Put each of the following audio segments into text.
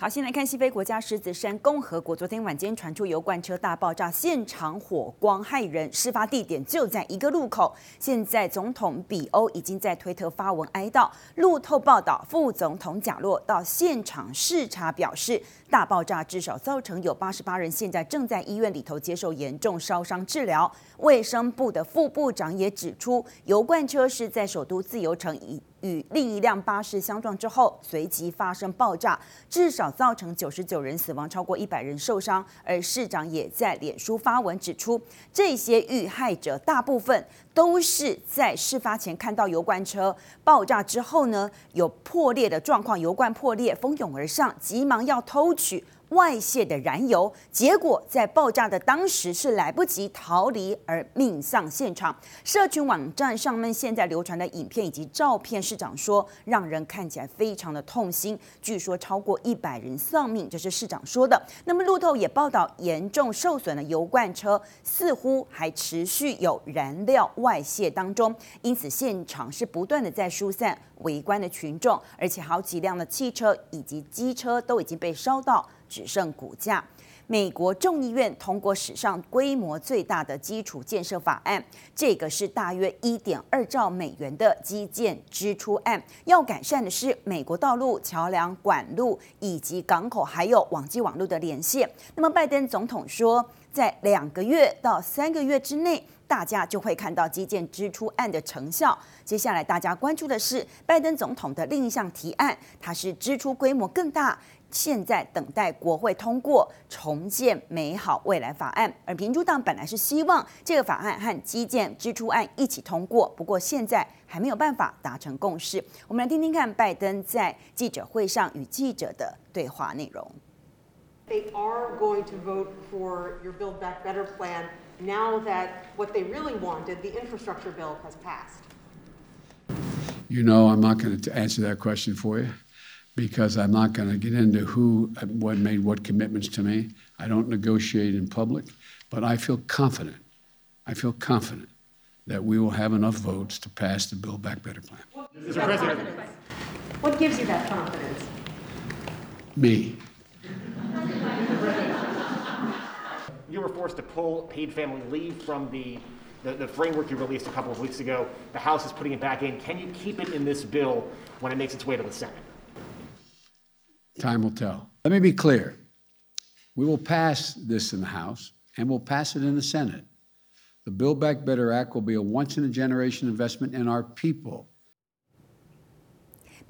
好，先来看西非国家狮子山共和国，昨天晚间传出油罐车大爆炸，现场火光骇人，事发地点就在一个路口。现在总统比欧已经在推特发文哀悼。路透报道，副总统贾洛到现场视察，表示大爆炸至少造成有八十八人现在正在医院里头接受严重烧伤治疗。卫生部的副部长也指出，油罐车是在首都自由城以。与另一辆巴士相撞之后，随即发生爆炸，至少造成九十九人死亡，超过一百人受伤。而市长也在脸书发文指出，这些遇害者大部分都是在事发前看到油罐车爆炸之后呢，有破裂的状况，油罐破裂，蜂拥而上，急忙要偷取。外泄的燃油，结果在爆炸的当时是来不及逃离而命丧现场。社群网站上面现在流传的影片以及照片，市长说让人看起来非常的痛心。据说超过一百人丧命，这是市长说的。那么路透也报道，严重受损的油罐车似乎还持续有燃料外泄当中，因此现场是不断的在疏散围观的群众，而且好几辆的汽车以及机车都已经被烧到。只剩骨架。美国众议院通过史上规模最大的基础建设法案，这个是大约一点二兆美元的基建支出案。要改善的是美国道路、桥梁、管路以及港口，还有网际网络的连线。那么，拜登总统说，在两个月到三个月之内，大家就会看到基建支出案的成效。接下来，大家关注的是拜登总统的另一项提案，它是支出规模更大。现在等待国会通过重建美好未来法案，而民主党本来是希望这个法案和基建支出案一起通过，不过现在还没有办法达成共识。我们来听听看拜登在记者会上与记者的对话内容。They are going to vote for your Build Back Better plan now that what they really wanted, the infrastructure bill, has passed. You know, I'm not going to answer that question for you. Because I'm not going to get into who what made what commitments to me. I don't negotiate in public, but I feel confident. I feel confident that we will have enough votes to pass the Build Back Better plan. Mr. President, what gives you that confidence? Me. You were forced to pull paid family leave from the, the, the, framework you released a couple of weeks ago. The House is putting it back in. Can you keep it in this bill when it makes its way to the Senate? Time will tell. Let me be clear. We will pass this in the House and we'll pass it in the Senate. The Build Back Better Act will be a once in a generation investment in our people.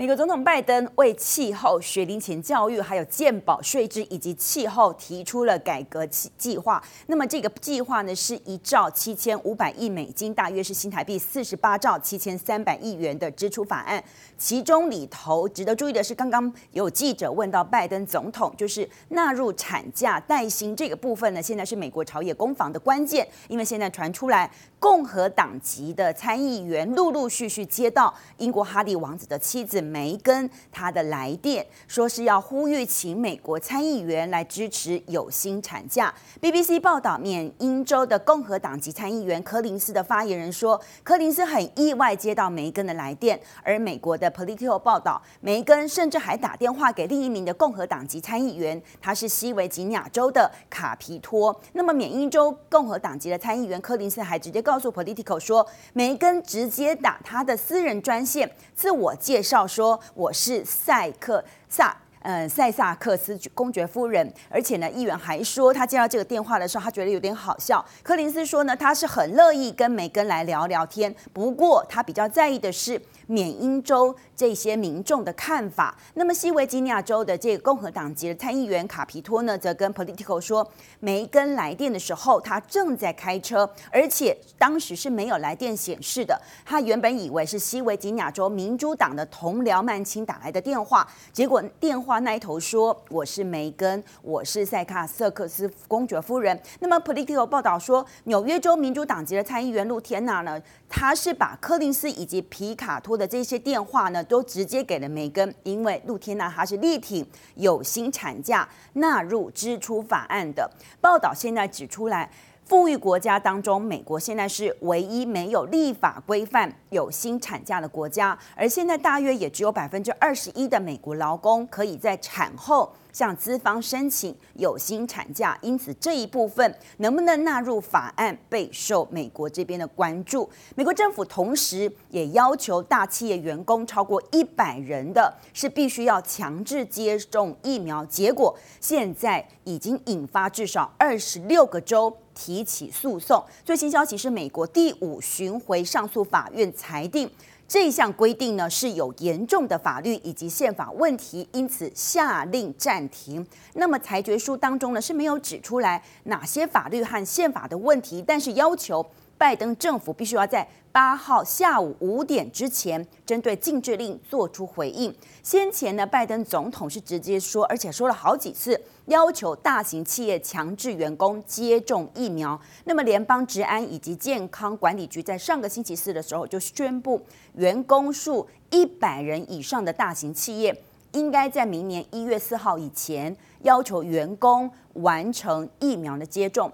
美国总统拜登为气候、学龄前教育、还有健保税制以及气候提出了改革计计划。那么这个计划呢，是一兆七千五百亿美金，大约是新台币四十八兆七千三百亿元的支出法案。其中里头值得注意的是，刚刚有记者问到拜登总统，就是纳入产假带薪这个部分呢，现在是美国朝野攻防的关键，因为现在传出来共和党籍的参议员陆陆续续接到英国哈利王子的妻子。梅根他的来电说是要呼吁请美国参议员来支持有薪产假。BBC 报道，缅因州的共和党籍参议员柯林斯的发言人说，柯林斯很意外接到梅根的来电。而美国的 Politico 报道，梅根甚至还打电话给另一名的共和党籍参议员，他是西维吉尼亚州的卡皮托。那么缅因州共和党籍的参议员柯林斯还直接告诉 Politico 说，梅根直接打他的私人专线，自我介绍说。说我是赛克萨，呃，塞萨克斯公爵夫人，而且呢，议员还说他接到这个电话的时候，他觉得有点好笑。柯林斯说呢，他是很乐意跟梅根来聊聊天，不过他比较在意的是。缅因州这些民众的看法。那么西维吉尼亚州的这个共和党籍的参议员卡皮托呢，则跟 Politico 说，梅根来电的时候，他正在开车，而且当时是没有来电显示的。他原本以为是西维吉尼亚州民主党的同僚曼青打来的电话，结果电话话那一头说，我是梅根，我是塞卡瑟克斯公爵夫人。那么 Politico 报道说，纽约州民主党籍的参议员露天娜呢，他是把柯林斯以及皮卡托的这些电话呢，都直接给了梅根，因为露天娜她是力挺有薪产假纳入支出法案的。报道现在指出来，富裕国家当中，美国现在是唯一没有立法规范有薪产假的国家，而现在大约也只有百分之二十一的美国劳工可以在产后。向资方申请有薪产假，因此这一部分能不能纳入法案备受美国这边的关注。美国政府同时也要求大企业员工超过一百人的是必须要强制接种疫苗。结果现在已经引发至少二十六个州提起诉讼。最新消息是，美国第五巡回上诉法院裁定。这项规定呢，是有严重的法律以及宪法问题，因此下令暂停。那么裁决书当中呢，是没有指出来哪些法律和宪法的问题，但是要求拜登政府必须要在八号下午五点之前针对禁制令做出回应。先前呢，拜登总统是直接说，而且说了好几次，要求大型企业强制员工接种疫苗。那么，联邦治安以及健康管理局在上个星期四的时候就宣布，员工数一百人以上的大型企业，应该在明年一月四号以前要求员工完成疫苗的接种。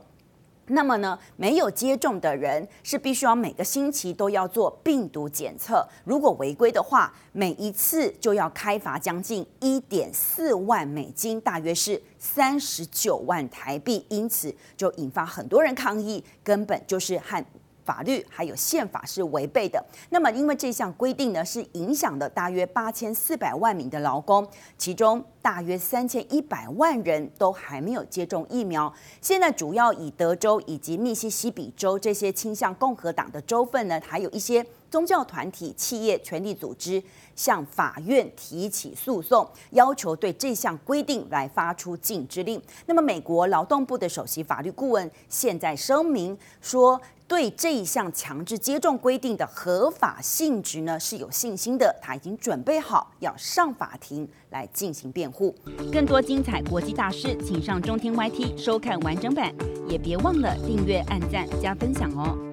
那么呢，没有接种的人是必须要每个星期都要做病毒检测，如果违规的话，每一次就要开罚将近一点四万美金，大约是三十九万台币，因此就引发很多人抗议，根本就是和。法律还有宪法是违背的。那么，因为这项规定呢，是影响了大约八千四百万名的劳工，其中大约三千一百万人都还没有接种疫苗。现在主要以德州以及密西西比州这些倾向共和党的州份呢，还有一些宗教团体、企业、权力组织向法院提起诉讼，要求对这项规定来发出禁制令。那么，美国劳动部的首席法律顾问现在声明说。对这一项强制接种规定的合法性质呢，是有信心的。他已经准备好要上法庭来进行辩护。更多精彩国际大事，请上中天 YT 收看完整版，也别忘了订阅、按赞、加分享哦。